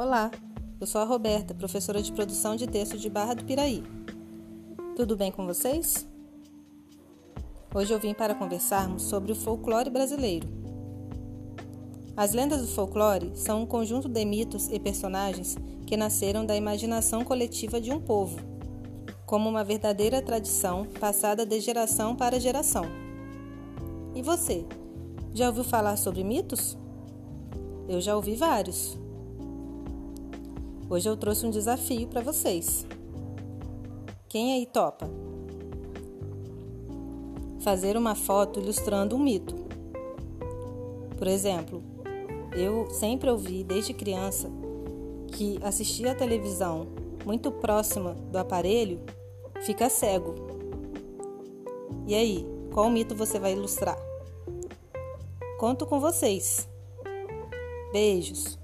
Olá, eu sou a Roberta, professora de produção de texto de Barra do Piraí. Tudo bem com vocês? Hoje eu vim para conversarmos sobre o folclore brasileiro. As lendas do folclore são um conjunto de mitos e personagens que nasceram da imaginação coletiva de um povo, como uma verdadeira tradição passada de geração para geração. E você, já ouviu falar sobre mitos? Eu já ouvi vários. Hoje eu trouxe um desafio para vocês. Quem aí topa? Fazer uma foto ilustrando um mito. Por exemplo, eu sempre ouvi desde criança que assistir a televisão muito próxima do aparelho fica cego. E aí, qual mito você vai ilustrar? Conto com vocês. Beijos.